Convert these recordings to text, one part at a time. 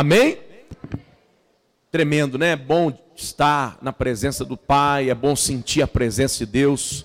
Amém? Tremendo, né? É bom estar na presença do Pai, é bom sentir a presença de Deus,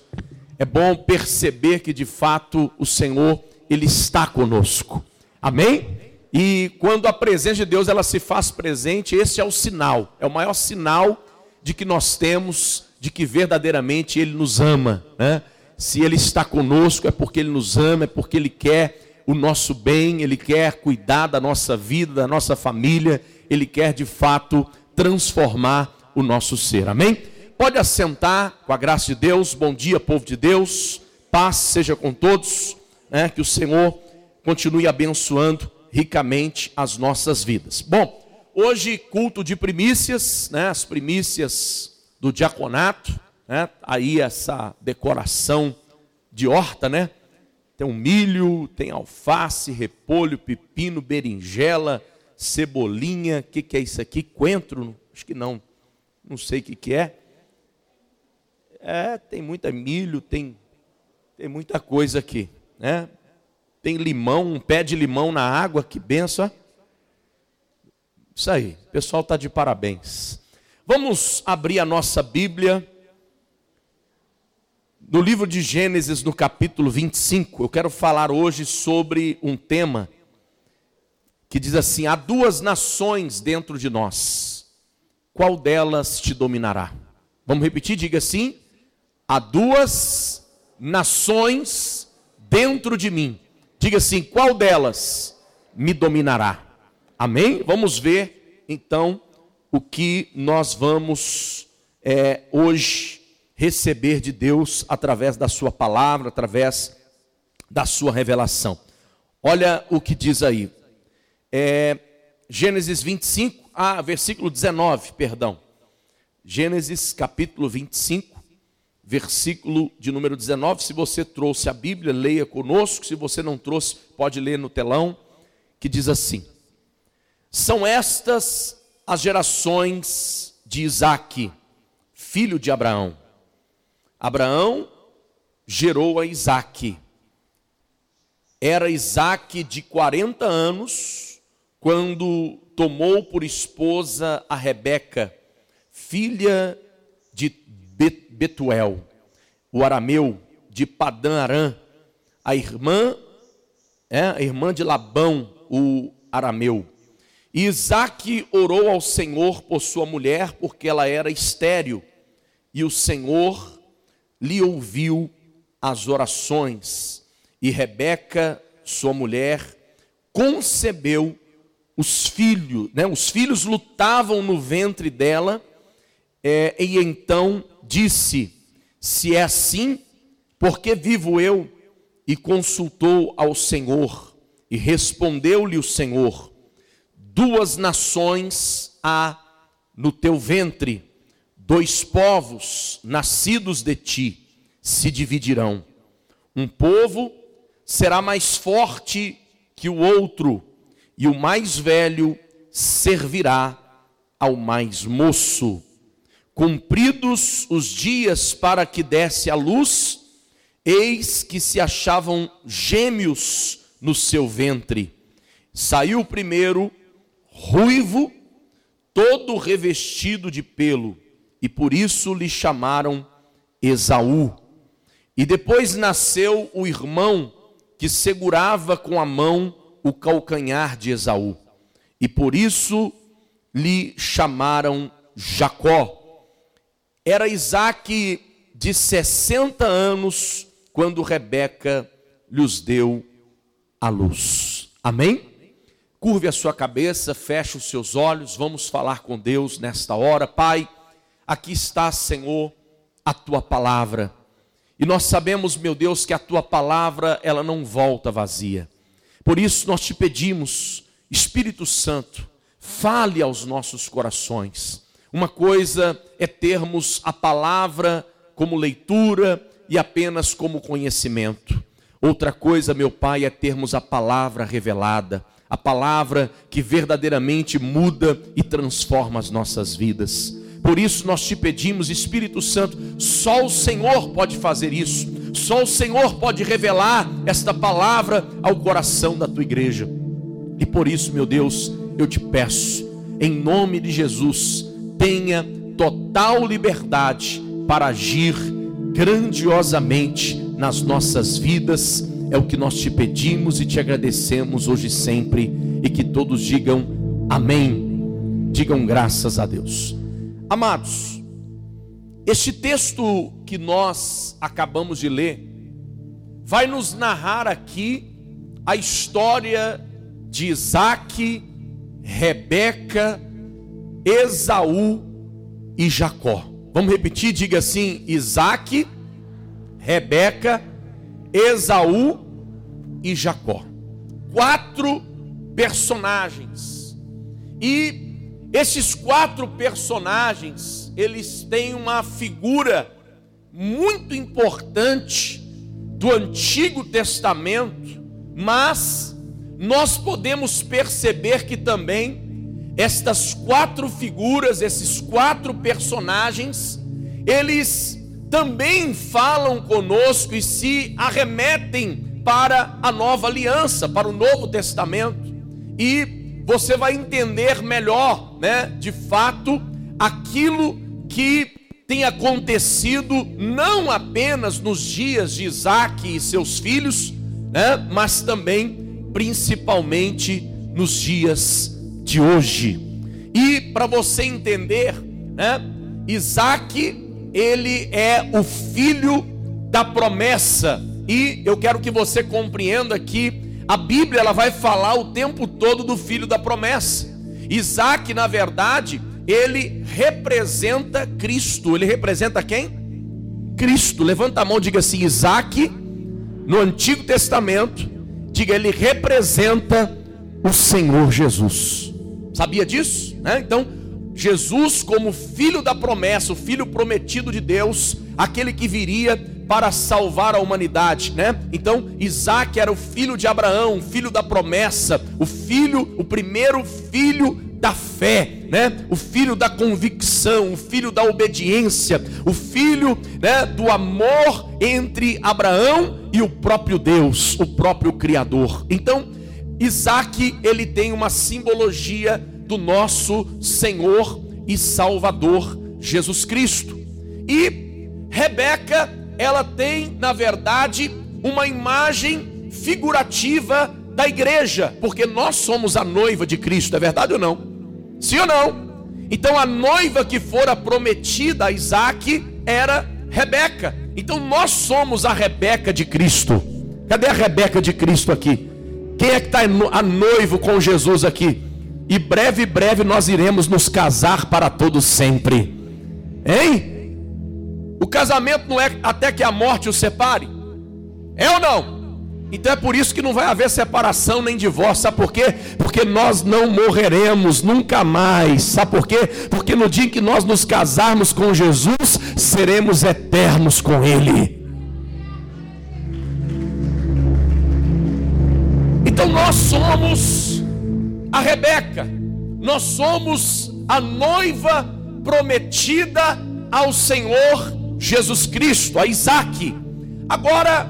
é bom perceber que de fato o Senhor, Ele está conosco. Amém? E quando a presença de Deus ela se faz presente, esse é o sinal, é o maior sinal de que nós temos, de que verdadeiramente Ele nos ama. Né? Se Ele está conosco, é porque Ele nos ama, é porque Ele quer o nosso bem, Ele quer cuidar da nossa vida, da nossa família, Ele quer de fato transformar o nosso ser. Amém? Pode assentar com a graça de Deus. Bom dia, povo de Deus. Paz seja com todos. Né? Que o Senhor continue abençoando ricamente as nossas vidas. Bom, Hoje, culto de primícias, né? as primícias do diaconato, né? aí essa decoração de horta, né? Tem um milho, tem alface, repolho, pepino, berinjela, cebolinha, o que, que é isso aqui? Coentro? Acho que não, não sei o que, que é. É, tem muita milho, tem, tem muita coisa aqui, né? Tem limão, um pé de limão na água, que benção, isso aí, o pessoal está de parabéns. Vamos abrir a nossa Bíblia no livro de Gênesis, no capítulo 25. Eu quero falar hoje sobre um tema que diz assim: há duas nações dentro de nós, qual delas te dominará? Vamos repetir? Diga assim: há duas nações dentro de mim. Diga assim: qual delas me dominará? Amém? Vamos ver então o que nós vamos é, hoje receber de Deus através da Sua palavra, através da Sua revelação. Olha o que diz aí, é, Gênesis 25, ah, versículo 19, perdão. Gênesis capítulo 25, versículo de número 19. Se você trouxe a Bíblia, leia conosco. Se você não trouxe, pode ler no telão, que diz assim: são estas as gerações de Isaac, filho de Abraão. Abraão gerou a Isaac. Era Isaac de 40 anos quando tomou por esposa a Rebeca, filha de Betuel, o arameu de Padã Arã, a irmã, é, a irmã de Labão, o arameu. E Isaac orou ao Senhor por sua mulher, porque ela era estéril, e o Senhor lhe ouviu as orações, e Rebeca, sua mulher, concebeu os filhos, né? os filhos lutavam no ventre dela, é, e então disse: Se é assim, por que vivo eu? E consultou ao Senhor, e respondeu-lhe o Senhor: duas nações há no teu ventre, dois povos nascidos de ti se dividirão. Um povo será mais forte que o outro, e o mais velho servirá ao mais moço. Cumpridos os dias para que desse a luz, eis que se achavam gêmeos no seu ventre. Saiu primeiro ruivo, todo revestido de pelo, e por isso lhe chamaram Esaú. E depois nasceu o irmão que segurava com a mão o calcanhar de Esaú, e por isso lhe chamaram Jacó. Era Isaac de 60 anos quando Rebeca lhes deu a luz. Amém? Curve a sua cabeça, feche os seus olhos, vamos falar com Deus nesta hora. Pai, aqui está, Senhor, a tua palavra. E nós sabemos, meu Deus, que a tua palavra, ela não volta vazia. Por isso nós te pedimos, Espírito Santo, fale aos nossos corações. Uma coisa é termos a palavra como leitura e apenas como conhecimento. Outra coisa, meu Pai, é termos a palavra revelada a palavra que verdadeiramente muda e transforma as nossas vidas. Por isso nós te pedimos, Espírito Santo, só o Senhor pode fazer isso, só o Senhor pode revelar esta palavra ao coração da tua igreja. E por isso, meu Deus, eu te peço, em nome de Jesus, tenha total liberdade para agir grandiosamente nas nossas vidas. É o que nós te pedimos e te agradecemos hoje e sempre. E que todos digam amém. Digam graças a Deus. Amados, este texto que nós acabamos de ler vai nos narrar aqui a história de Isaac, Rebeca, Esaú e Jacó. Vamos repetir, diga assim: Isaac, Rebeca, Esaú e Jacó. Quatro personagens. E esses quatro personagens, eles têm uma figura muito importante do Antigo Testamento, mas nós podemos perceber que também estas quatro figuras, esses quatro personagens, eles também falam conosco e se arremetem para a nova aliança, para o Novo Testamento. E você vai entender melhor, né, de fato, aquilo que tem acontecido não apenas nos dias de Isaac e seus filhos, né, mas também, principalmente, nos dias de hoje. E para você entender, né, Isaac, ele é o filho da promessa. E eu quero que você compreenda que a Bíblia ela vai falar o tempo todo do filho da promessa. Isaac, na verdade, ele representa Cristo. Ele representa quem? Cristo. Levanta a mão, diga assim: Isaac, no Antigo Testamento, diga, ele representa o Senhor Jesus. Sabia disso? Né? Então, Jesus, como filho da promessa, o filho prometido de Deus, aquele que viria para salvar a humanidade, né? Então, Isaac era o filho de Abraão, filho da promessa, o filho, o primeiro filho da fé, né? O filho da convicção, o filho da obediência, o filho, né, do amor entre Abraão e o próprio Deus, o próprio criador. Então, Isaac, ele tem uma simbologia do nosso Senhor e Salvador Jesus Cristo. E Rebeca, ela tem, na verdade, uma imagem figurativa da igreja, porque nós somos a noiva de Cristo, é verdade ou não? Sim ou não? Então a noiva que fora prometida a Isaac era Rebeca. Então nós somos a Rebeca de Cristo. Cadê a Rebeca de Cristo aqui? Quem é que está a noivo com Jesus aqui? E breve, breve nós iremos nos casar para todo sempre. Hein? O casamento não é até que a morte o separe? É ou não? Então é por isso que não vai haver separação nem divórcio. Sabe por quê? Porque nós não morreremos nunca mais. Sabe por quê? Porque no dia em que nós nos casarmos com Jesus, seremos eternos com Ele. Então nós somos a Rebeca, nós somos a noiva prometida ao Senhor Jesus Cristo, a Isaac. Agora,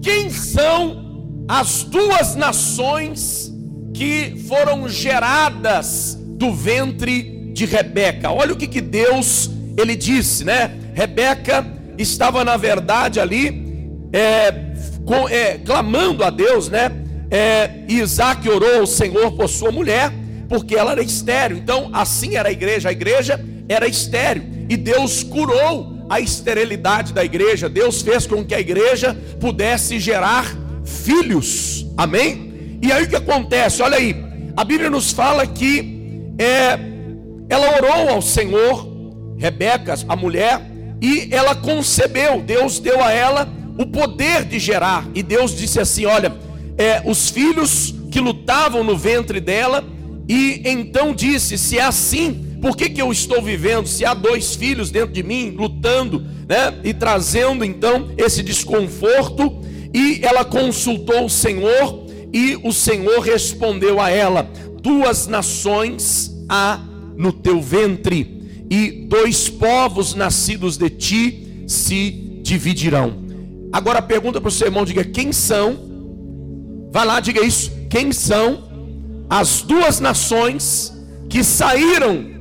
quem são as duas nações que foram geradas do ventre de Rebeca? Olha o que, que Deus ele disse, né? Rebeca estava na verdade ali é, com, é, clamando a Deus, né? é, Isaac orou ao Senhor por sua mulher, porque ela era estéreo. Então, assim era a igreja, a igreja era estéreo. E Deus curou a esterilidade da igreja. Deus fez com que a igreja pudesse gerar filhos. Amém? E aí o que acontece? Olha aí, a Bíblia nos fala que é, ela orou ao Senhor, Rebeca, a mulher, e ela concebeu. Deus deu a ela o poder de gerar. E Deus disse assim: Olha, é, os filhos que lutavam no ventre dela, e então disse: Se é assim, por que, que eu estou vivendo? Se há dois filhos dentro de mim lutando, né? E trazendo então esse desconforto, e ela consultou o Senhor, e o Senhor respondeu a ela: Duas nações há no teu ventre, e dois povos nascidos de ti se dividirão. Agora pergunta para o seu irmão, diga quem são Vai lá, diga isso. Quem são as duas nações que saíram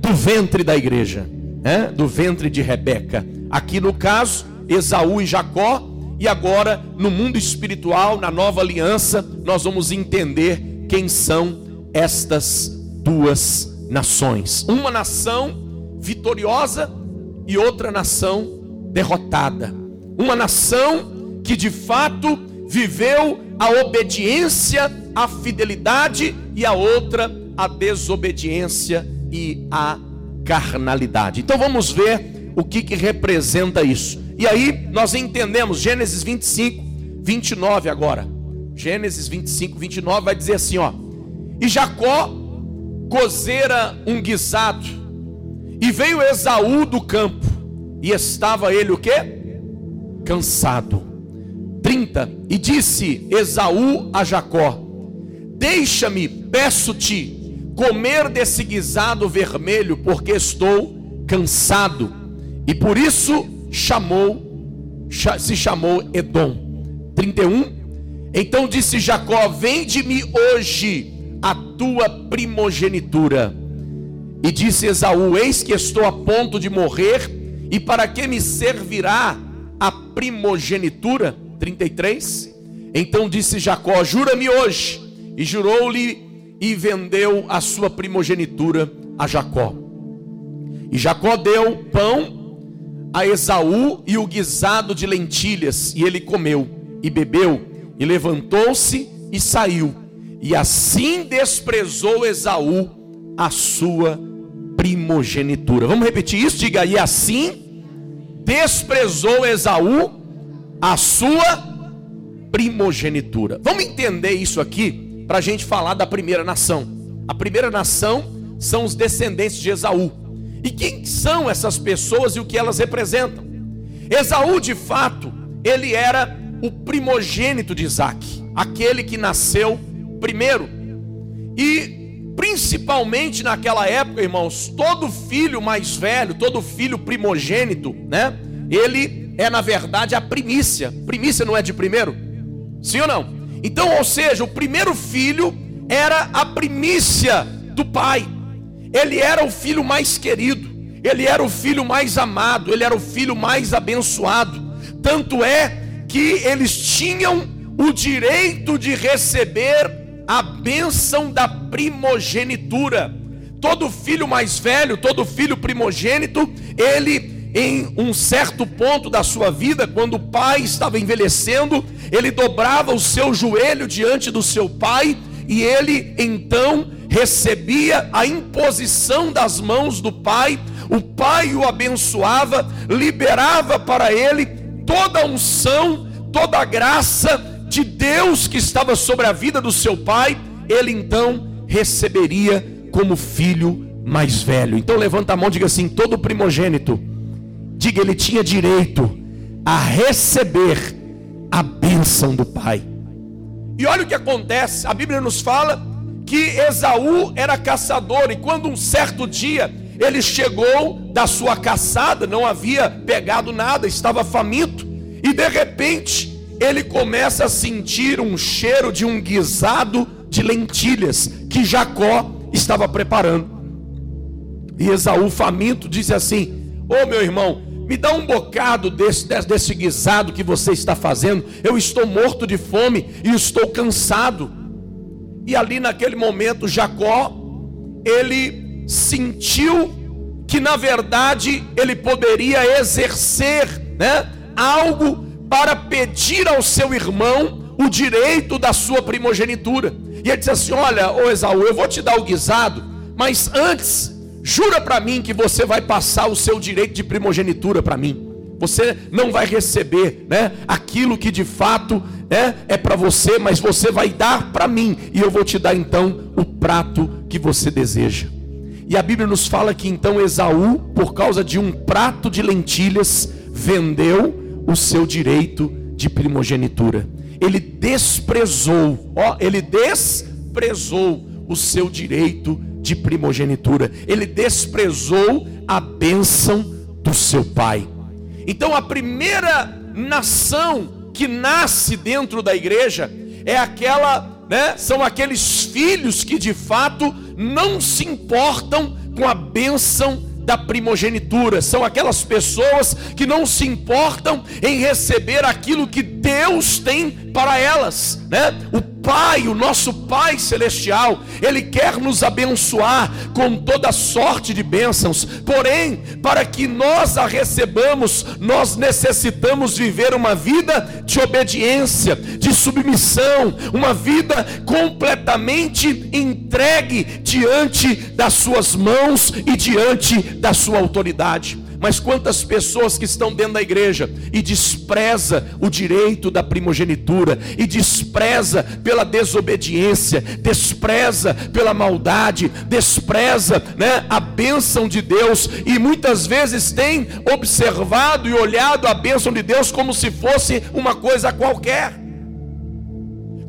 do ventre da igreja, né? do ventre de Rebeca. Aqui no caso, Esaú e Jacó, e agora no mundo espiritual, na nova aliança, nós vamos entender quem são estas duas nações. Uma nação vitoriosa e outra nação derrotada. Uma nação que de fato viveu a obediência, a fidelidade e a outra a desobediência e a carnalidade. Então vamos ver o que, que representa isso. E aí nós entendemos Gênesis 25, 29 agora. Gênesis 25, 29 vai dizer assim, ó: E Jacó cozera um guisado, e veio Esaú do campo, e estava ele o quê? Cansado. 30. E disse Esaú a Jacó: Deixa-me, peço-te, comer desse guisado vermelho, porque estou cansado. E por isso chamou, se chamou Edom. 31. Então disse Jacó: Vende-me hoje a tua primogenitura. E disse Esaú: Eis que estou a ponto de morrer, e para que me servirá a primogenitura? 33. Então disse Jacó: Jura-me hoje. E jurou-lhe e vendeu a sua primogenitura a Jacó. E Jacó deu pão a Esaú e o guisado de lentilhas, e ele comeu e bebeu, e levantou-se e saiu. E assim desprezou Esaú a sua primogenitura. Vamos repetir isso? Diga, e assim desprezou Esaú a sua primogenitura. Vamos entender isso aqui para a gente falar da primeira nação. A primeira nação são os descendentes de Esaú. E quem são essas pessoas e o que elas representam? Esaú, de fato, ele era o primogênito de Isaac, aquele que nasceu primeiro. E principalmente naquela época, irmãos, todo filho mais velho, todo filho primogênito, né? Ele é na verdade a primícia. Primícia não é de primeiro? Sim ou não? Então, ou seja, o primeiro filho era a primícia do pai. Ele era o filho mais querido, ele era o filho mais amado, ele era o filho mais abençoado. Tanto é que eles tinham o direito de receber a bênção da primogenitura. Todo filho mais velho, todo filho primogênito, ele em um certo ponto da sua vida, quando o pai estava envelhecendo, ele dobrava o seu joelho diante do seu pai e ele então recebia a imposição das mãos do pai. O pai o abençoava, liberava para ele toda a unção, toda a graça de Deus que estava sobre a vida do seu pai. Ele então receberia como filho mais velho. Então levanta a mão e diga assim: todo primogênito diga, ele tinha direito a receber a bênção do Pai. E olha o que acontece, a Bíblia nos fala que Esaú era caçador, e quando um certo dia ele chegou da sua caçada, não havia pegado nada, estava faminto, e de repente ele começa a sentir um cheiro de um guisado de lentilhas que Jacó estava preparando. E Esaú, faminto, disse assim: Ô oh, meu irmão, me dá um bocado desse, desse guisado que você está fazendo. Eu estou morto de fome e estou cansado. E ali naquele momento, Jacó, ele sentiu que na verdade ele poderia exercer né, algo para pedir ao seu irmão o direito da sua primogenitura. E ele disse assim: Olha, ô Esaú, eu vou te dar o guisado, mas antes Jura para mim que você vai passar o seu direito de primogenitura para mim. Você não vai receber, né, aquilo que de fato né, é para você, mas você vai dar para mim e eu vou te dar então o prato que você deseja. E a Bíblia nos fala que então Esaú, por causa de um prato de lentilhas, vendeu o seu direito de primogenitura. Ele desprezou, ó, ele desprezou o seu direito de primogenitura. Ele desprezou a bênção do seu pai. Então a primeira nação que nasce dentro da igreja é aquela né, são aqueles filhos que de fato não se importam com a bênção da primogenitura, são aquelas pessoas que não se importam em receber aquilo que Deus tem para elas, né? O Pai, o nosso Pai celestial, ele quer nos abençoar com toda sorte de bênçãos. Porém, para que nós a recebamos, nós necessitamos viver uma vida de obediência, de submissão, uma vida completamente entregue diante das suas mãos e diante da sua autoridade. Mas quantas pessoas que estão dentro da igreja e despreza o direito da primogenitura e despreza pela desobediência, despreza pela maldade, despreza, né, a bênção de Deus e muitas vezes tem observado e olhado a bênção de Deus como se fosse uma coisa qualquer.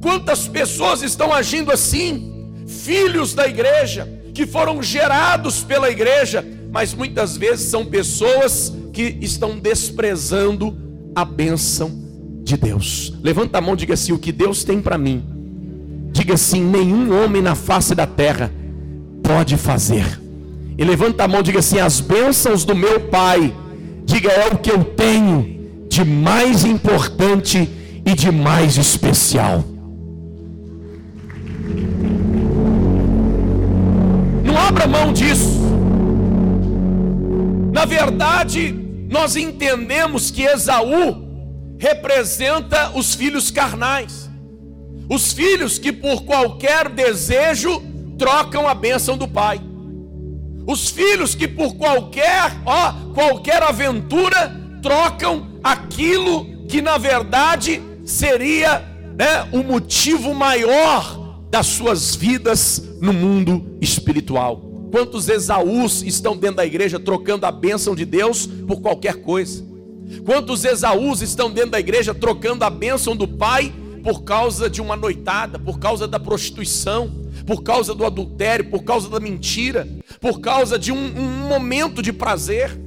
Quantas pessoas estão agindo assim? Filhos da igreja que foram gerados pela igreja, mas muitas vezes são pessoas que estão desprezando a bênção de Deus. Levanta a mão e diga assim: o que Deus tem para mim. Diga assim: nenhum homem na face da terra pode fazer. E levanta a mão e diga assim: as bênçãos do meu Pai. Diga é o que eu tenho de mais importante e de mais especial. Não abra mão disso. Na verdade, nós entendemos que Esaú representa os filhos carnais. Os filhos que por qualquer desejo trocam a bênção do pai. Os filhos que por qualquer, ó, qualquer aventura trocam aquilo que na verdade seria, né, o motivo maior das suas vidas no mundo espiritual. Quantos Esaús estão dentro da igreja trocando a bênção de Deus por qualquer coisa? Quantos Esaús estão dentro da igreja trocando a bênção do pai por causa de uma noitada, por causa da prostituição, por causa do adultério, por causa da mentira, por causa de um, um momento de prazer?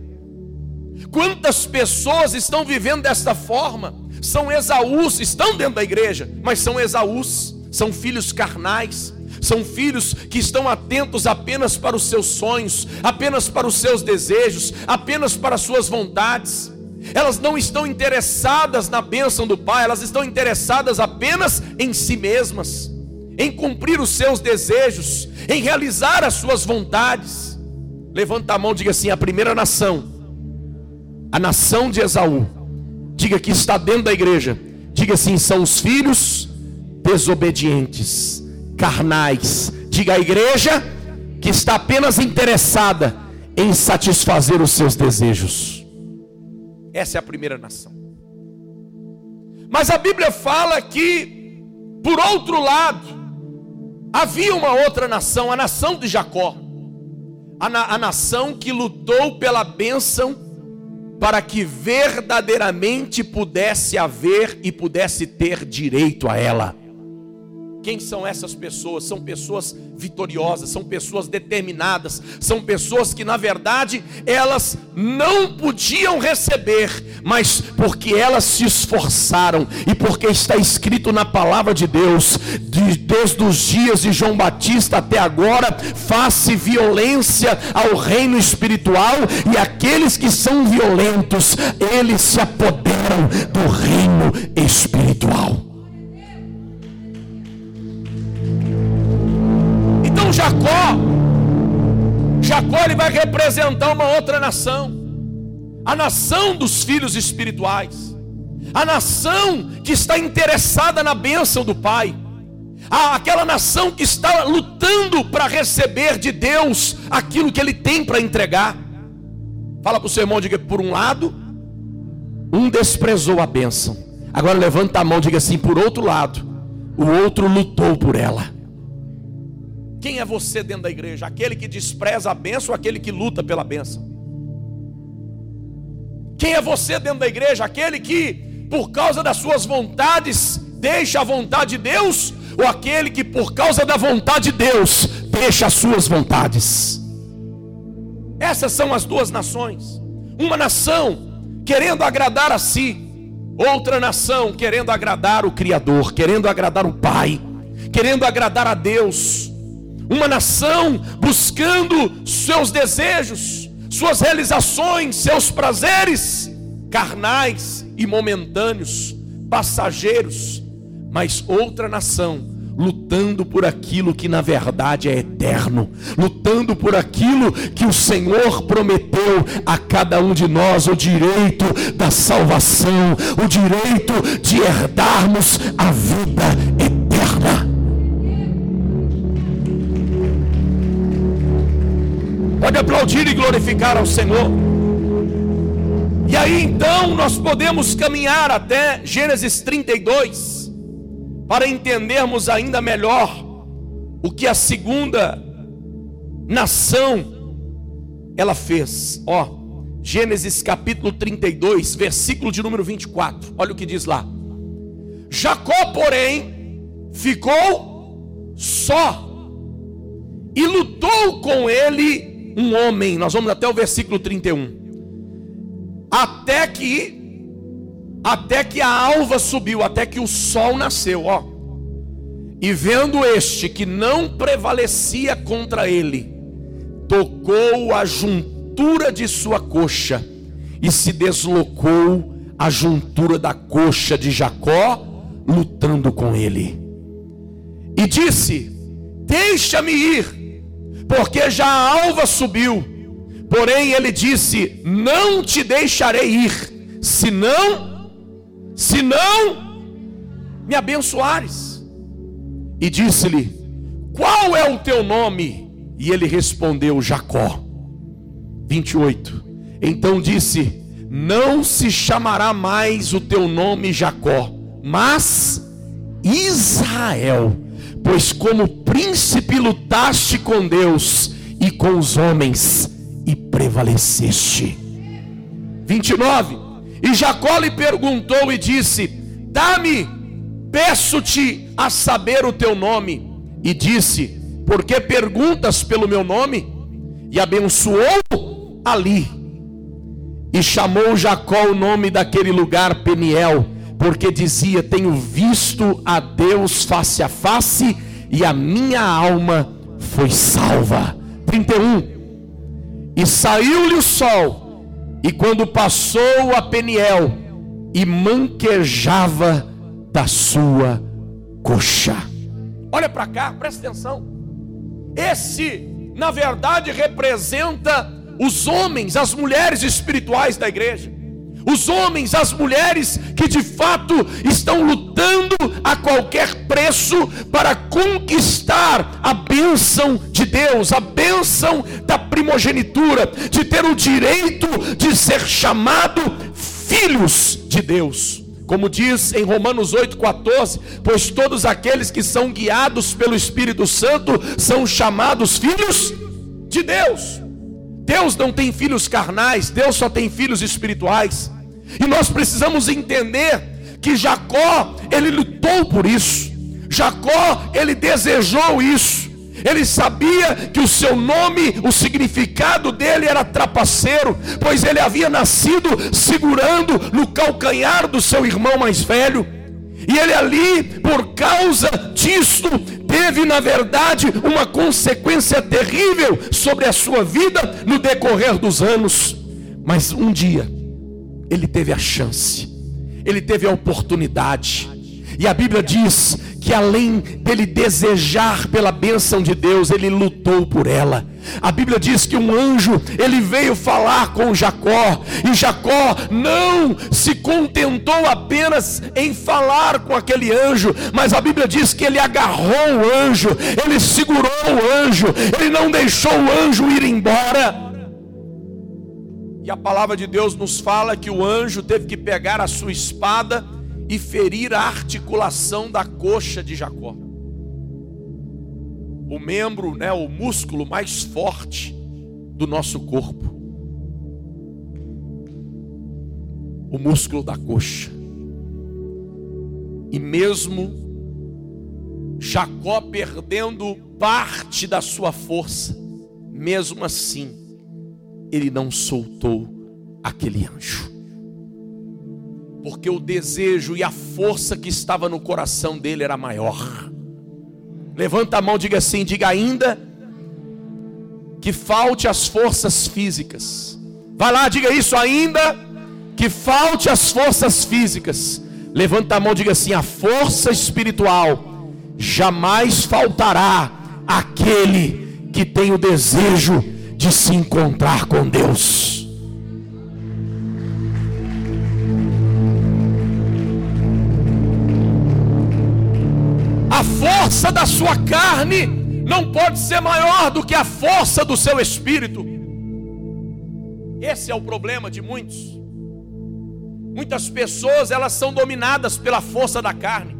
Quantas pessoas estão vivendo desta forma? São Esaús, estão dentro da igreja, mas são Esaús, são filhos carnais, são filhos que estão atentos apenas para os seus sonhos, apenas para os seus desejos, apenas para as suas vontades. Elas não estão interessadas na bênção do Pai, elas estão interessadas apenas em si mesmas, em cumprir os seus desejos, em realizar as suas vontades. Levanta a mão, diga assim: a primeira nação, a nação de Esaú, diga que está dentro da igreja, diga assim: são os filhos desobedientes carnais. Diga a igreja que está apenas interessada em satisfazer os seus desejos. Essa é a primeira nação. Mas a Bíblia fala que, por outro lado, havia uma outra nação, a nação de Jacó, a, na, a nação que lutou pela bênção para que verdadeiramente pudesse haver e pudesse ter direito a ela. Quem são essas pessoas? São pessoas vitoriosas, são pessoas determinadas, são pessoas que na verdade elas não podiam receber, mas porque elas se esforçaram e porque está escrito na palavra de Deus, de, desde os dias de João Batista até agora, face violência ao reino espiritual e aqueles que são violentos, eles se apoderam do reino espiritual. Jacó, Jacó ele vai representar uma outra nação, a nação dos filhos espirituais, a nação que está interessada na bênção do Pai, aquela nação que está lutando para receber de Deus aquilo que Ele tem para entregar. Fala para o seu irmão, diga por um lado, um desprezou a bênção. Agora levanta a mão, diga assim: por outro lado, o outro lutou por ela. Quem é você dentro da igreja? Aquele que despreza a bênção ou aquele que luta pela bênção? Quem é você dentro da igreja? Aquele que, por causa das suas vontades, deixa a vontade de Deus? Ou aquele que, por causa da vontade de Deus, deixa as suas vontades? Essas são as duas nações. Uma nação querendo agradar a si, outra nação querendo agradar o Criador, querendo agradar o Pai querendo agradar a Deus, uma nação buscando seus desejos, suas realizações, seus prazeres carnais e momentâneos, passageiros, mas outra nação lutando por aquilo que na verdade é eterno, lutando por aquilo que o Senhor prometeu a cada um de nós, o direito da salvação, o direito de herdarmos a vida eterna. Pode aplaudir e glorificar ao Senhor. E aí então nós podemos caminhar até Gênesis 32 para entendermos ainda melhor o que a segunda nação ela fez. Ó, Gênesis capítulo 32, versículo de número 24. Olha o que diz lá. Jacó, porém, ficou só e lutou com ele um homem. Nós vamos até o versículo 31. Até que até que a alva subiu, até que o sol nasceu, ó. E vendo este que não prevalecia contra ele, tocou a juntura de sua coxa e se deslocou a juntura da coxa de Jacó, lutando com ele. E disse: Deixa-me ir, porque já a alva subiu. Porém ele disse: Não te deixarei ir, senão se não me abençoares. E disse-lhe: Qual é o teu nome? E ele respondeu: Jacó. 28. Então disse: Não se chamará mais o teu nome Jacó, mas Israel, pois como príncipe lutaste com Deus e com os homens e prevaleceste. 29. E Jacó lhe perguntou e disse: Dá-me, peço-te a saber o teu nome. E disse: Por que perguntas pelo meu nome? E abençoou ali. E chamou Jacó o nome daquele lugar Peniel, porque dizia: Tenho visto a Deus face a face, e a minha alma foi salva. 31. E saiu-lhe o sol e quando passou a Peniel e manquejava da sua coxa. Olha para cá, presta atenção. Esse, na verdade, representa os homens, as mulheres espirituais da igreja os homens, as mulheres que de fato estão lutando a qualquer preço para conquistar a bênção de Deus, a bênção da primogenitura, de ter o direito de ser chamado filhos de Deus. Como diz em Romanos 8,14: Pois todos aqueles que são guiados pelo Espírito Santo são chamados filhos de Deus. Deus não tem filhos carnais, Deus só tem filhos espirituais. E nós precisamos entender que Jacó, ele lutou por isso. Jacó, ele desejou isso. Ele sabia que o seu nome, o significado dele era trapaceiro, pois ele havia nascido segurando no calcanhar do seu irmão mais velho. E ele ali, por causa disso, teve na verdade uma consequência terrível sobre a sua vida no decorrer dos anos. Mas um dia, ele teve a chance, ele teve a oportunidade. E a Bíblia diz que além dele desejar pela bênção de Deus, ele lutou por ela. A Bíblia diz que um anjo, ele veio falar com Jacó, e Jacó não se contentou apenas em falar com aquele anjo, mas a Bíblia diz que ele agarrou o anjo, ele segurou o anjo, ele não deixou o anjo ir embora. E a palavra de Deus nos fala que o anjo teve que pegar a sua espada e ferir a articulação da coxa de Jacó. O membro, né, o músculo mais forte do nosso corpo. O músculo da coxa. E mesmo Jacó perdendo parte da sua força, mesmo assim, ele não soltou aquele anjo. Porque o desejo e a força que estava no coração dele era maior. Levanta a mão, diga assim, diga ainda que falte as forças físicas. Vai lá, diga isso ainda que falte as forças físicas. Levanta a mão, diga assim: a força espiritual jamais faltará aquele que tem o desejo de se encontrar com Deus. A força da sua carne não pode ser maior do que a força do seu espírito. Esse é o problema de muitos. Muitas pessoas, elas são dominadas pela força da carne.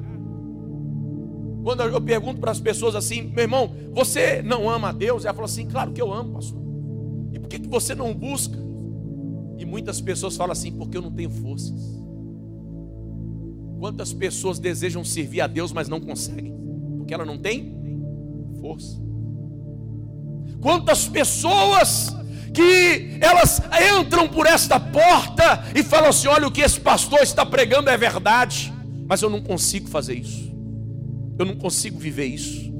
Quando eu pergunto para as pessoas assim, meu irmão, você não ama a Deus? Ela fala assim, claro que eu amo, pastor. E por que, que você não busca? E muitas pessoas falam assim, porque eu não tenho forças. Quantas pessoas desejam servir a Deus, mas não conseguem? Porque ela não tem força. Quantas pessoas que elas entram por esta porta e falam assim: olha, o que esse pastor está pregando é verdade, mas eu não consigo fazer isso. Eu não consigo viver isso.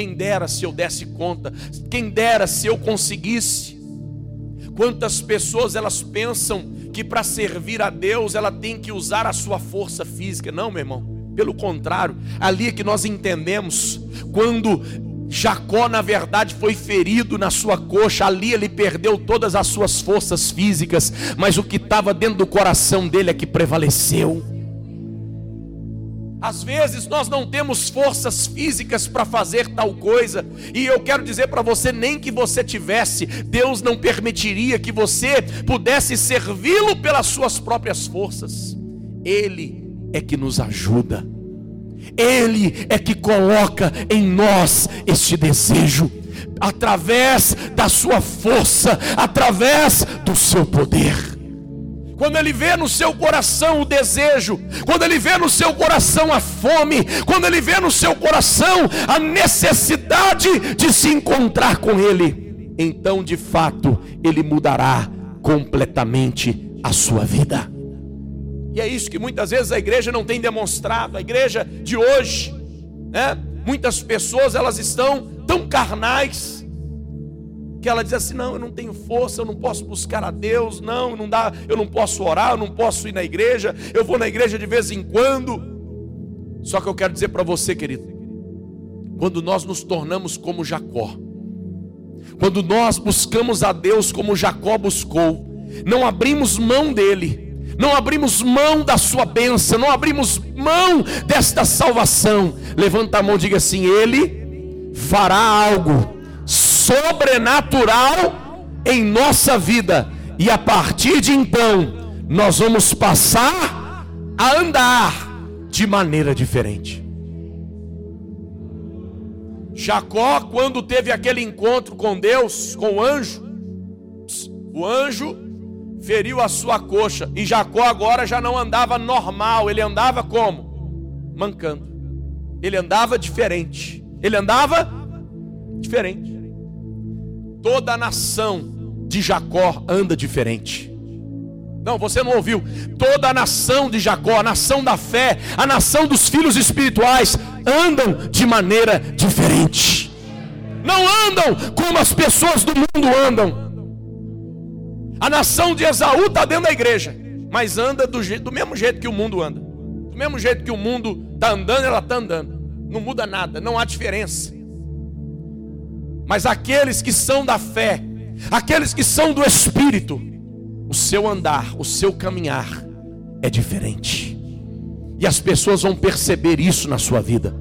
Quem dera se eu desse conta, quem dera se eu conseguisse. Quantas pessoas elas pensam que para servir a Deus ela tem que usar a sua força física? Não, meu irmão. Pelo contrário, ali é que nós entendemos quando Jacó, na verdade, foi ferido na sua coxa, ali ele perdeu todas as suas forças físicas, mas o que estava dentro do coração dele é que prevaleceu. Às vezes nós não temos forças físicas para fazer tal coisa, e eu quero dizer para você: nem que você tivesse, Deus não permitiria que você pudesse servi-lo pelas suas próprias forças, Ele é que nos ajuda, Ele é que coloca em nós este desejo, através da Sua força, através do Seu poder quando ele vê no seu coração o desejo, quando ele vê no seu coração a fome, quando ele vê no seu coração a necessidade de se encontrar com ele, então de fato ele mudará completamente a sua vida. E é isso que muitas vezes a igreja não tem demonstrado, a igreja de hoje, né? Muitas pessoas elas estão tão carnais, que ela diz assim: "Não, eu não tenho força, eu não posso buscar a Deus, não, não dá, eu não posso orar, eu não posso ir na igreja, eu vou na igreja de vez em quando". Só que eu quero dizer para você, querido, quando nós nos tornamos como Jacó, quando nós buscamos a Deus como Jacó buscou, não abrimos mão dele, não abrimos mão da sua bênção, não abrimos mão desta salvação. Levanta a mão e diga assim: Ele fará algo sobrenatural em nossa vida. E a partir de então, nós vamos passar a andar de maneira diferente. Jacó, quando teve aquele encontro com Deus, com o anjo, o anjo feriu a sua coxa, e Jacó agora já não andava normal, ele andava como? Mancando. Ele andava diferente. Ele andava diferente. Toda a nação de Jacó anda diferente. Não, você não ouviu. Toda a nação de Jacó, a nação da fé, a nação dos filhos espirituais, andam de maneira diferente. Não andam como as pessoas do mundo andam. A nação de Esaú está dentro da igreja, mas anda do, do mesmo jeito que o mundo anda. Do mesmo jeito que o mundo está andando, ela está andando. Não muda nada, não há diferença. Mas aqueles que são da fé, aqueles que são do Espírito, o seu andar, o seu caminhar é diferente. E as pessoas vão perceber isso na sua vida,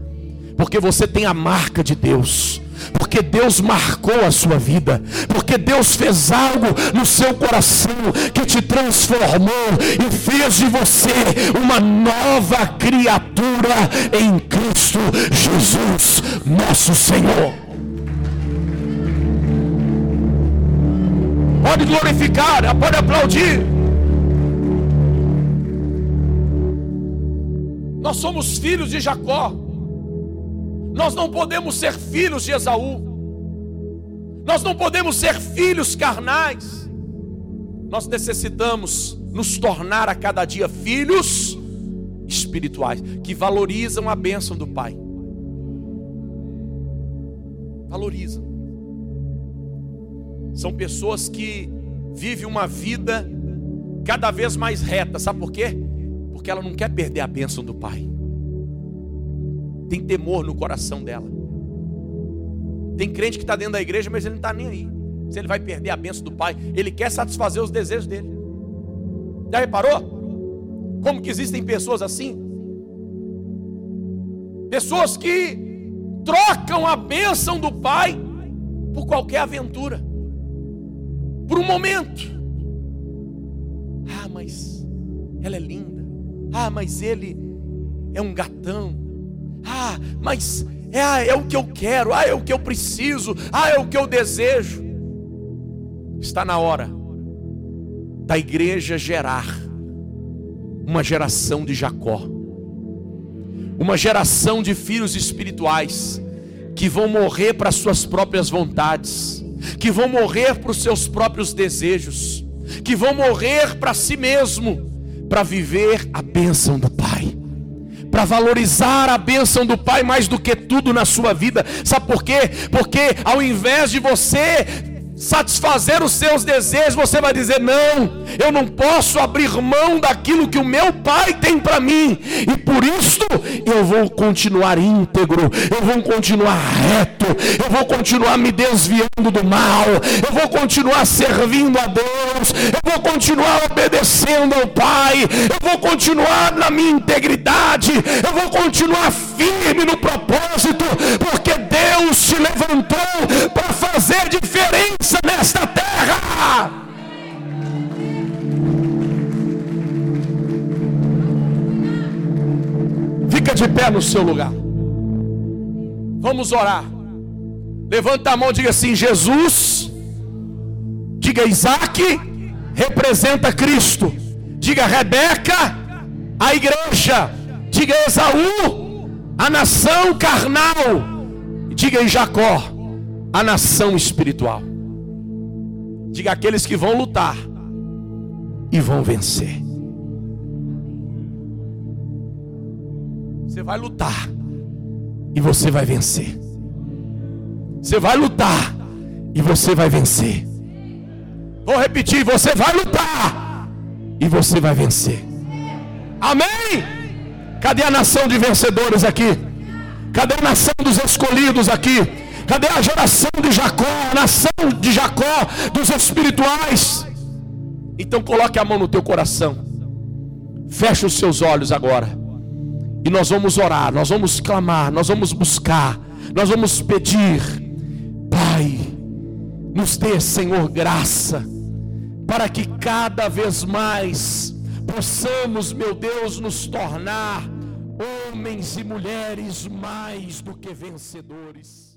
porque você tem a marca de Deus, porque Deus marcou a sua vida, porque Deus fez algo no seu coração que te transformou e fez de você uma nova criatura em Cristo Jesus, nosso Senhor. Pode glorificar, pode aplaudir. Nós somos filhos de Jacó. Nós não podemos ser filhos de Esaú. Nós não podemos ser filhos carnais. Nós necessitamos nos tornar a cada dia filhos espirituais que valorizam a bênção do Pai. Valorizam. São pessoas que vivem uma vida cada vez mais reta. Sabe por quê? Porque ela não quer perder a bênção do Pai. Tem temor no coração dela. Tem crente que está dentro da igreja, mas ele não está nem aí. Se ele vai perder a bênção do Pai, ele quer satisfazer os desejos dele. Já reparou? Como que existem pessoas assim? Pessoas que trocam a bênção do Pai por qualquer aventura, por um momento. Ah, mas ela é linda. Ah, mas ele é um gatão. Ah, mas é, é o que eu quero. Ah, é o que eu preciso. Ah, é o que eu desejo. Está na hora da igreja gerar uma geração de Jacó, uma geração de filhos espirituais que vão morrer para suas próprias vontades, que vão morrer para os seus próprios desejos, que vão morrer para si mesmo, para viver a bênção do Pai, para valorizar a bênção do Pai mais do que tudo na sua vida. Sabe por quê? Porque ao invés de você satisfazer os seus desejos, você vai dizer: Não, eu não posso abrir mão daquilo que o meu Pai tem para mim, e por isso eu vou continuar íntegro, eu vou continuar reto, eu vou continuar me desviando do mal, eu vou continuar servindo a Deus, eu vou continuar obedecendo ao Pai, eu vou continuar na minha integridade, eu vou continuar firme no propósito, porque Deus te levantou para fazer diferença nesta terra. Fica de pé no seu lugar. Vamos orar. Levanta a mão e diga assim: Jesus, diga Isaac, representa Cristo. Diga Rebeca, a igreja. Diga Esaú, a nação carnal. Diga Jacó, a nação espiritual. Diga aqueles que vão lutar e vão vencer. Você vai lutar e você vai vencer. Você vai lutar e você vai vencer. Vou repetir: você vai lutar e você vai vencer. Amém? Cadê a nação de vencedores aqui? Cadê a nação dos escolhidos aqui? Cadê a geração de Jacó, a nação de Jacó, dos espirituais? Então coloque a mão no teu coração. Feche os seus olhos agora. E nós vamos orar, nós vamos clamar, nós vamos buscar, nós vamos pedir. Pai, nos dê, Senhor, graça, para que cada vez mais possamos, meu Deus, nos tornar homens e mulheres mais do que vencedores.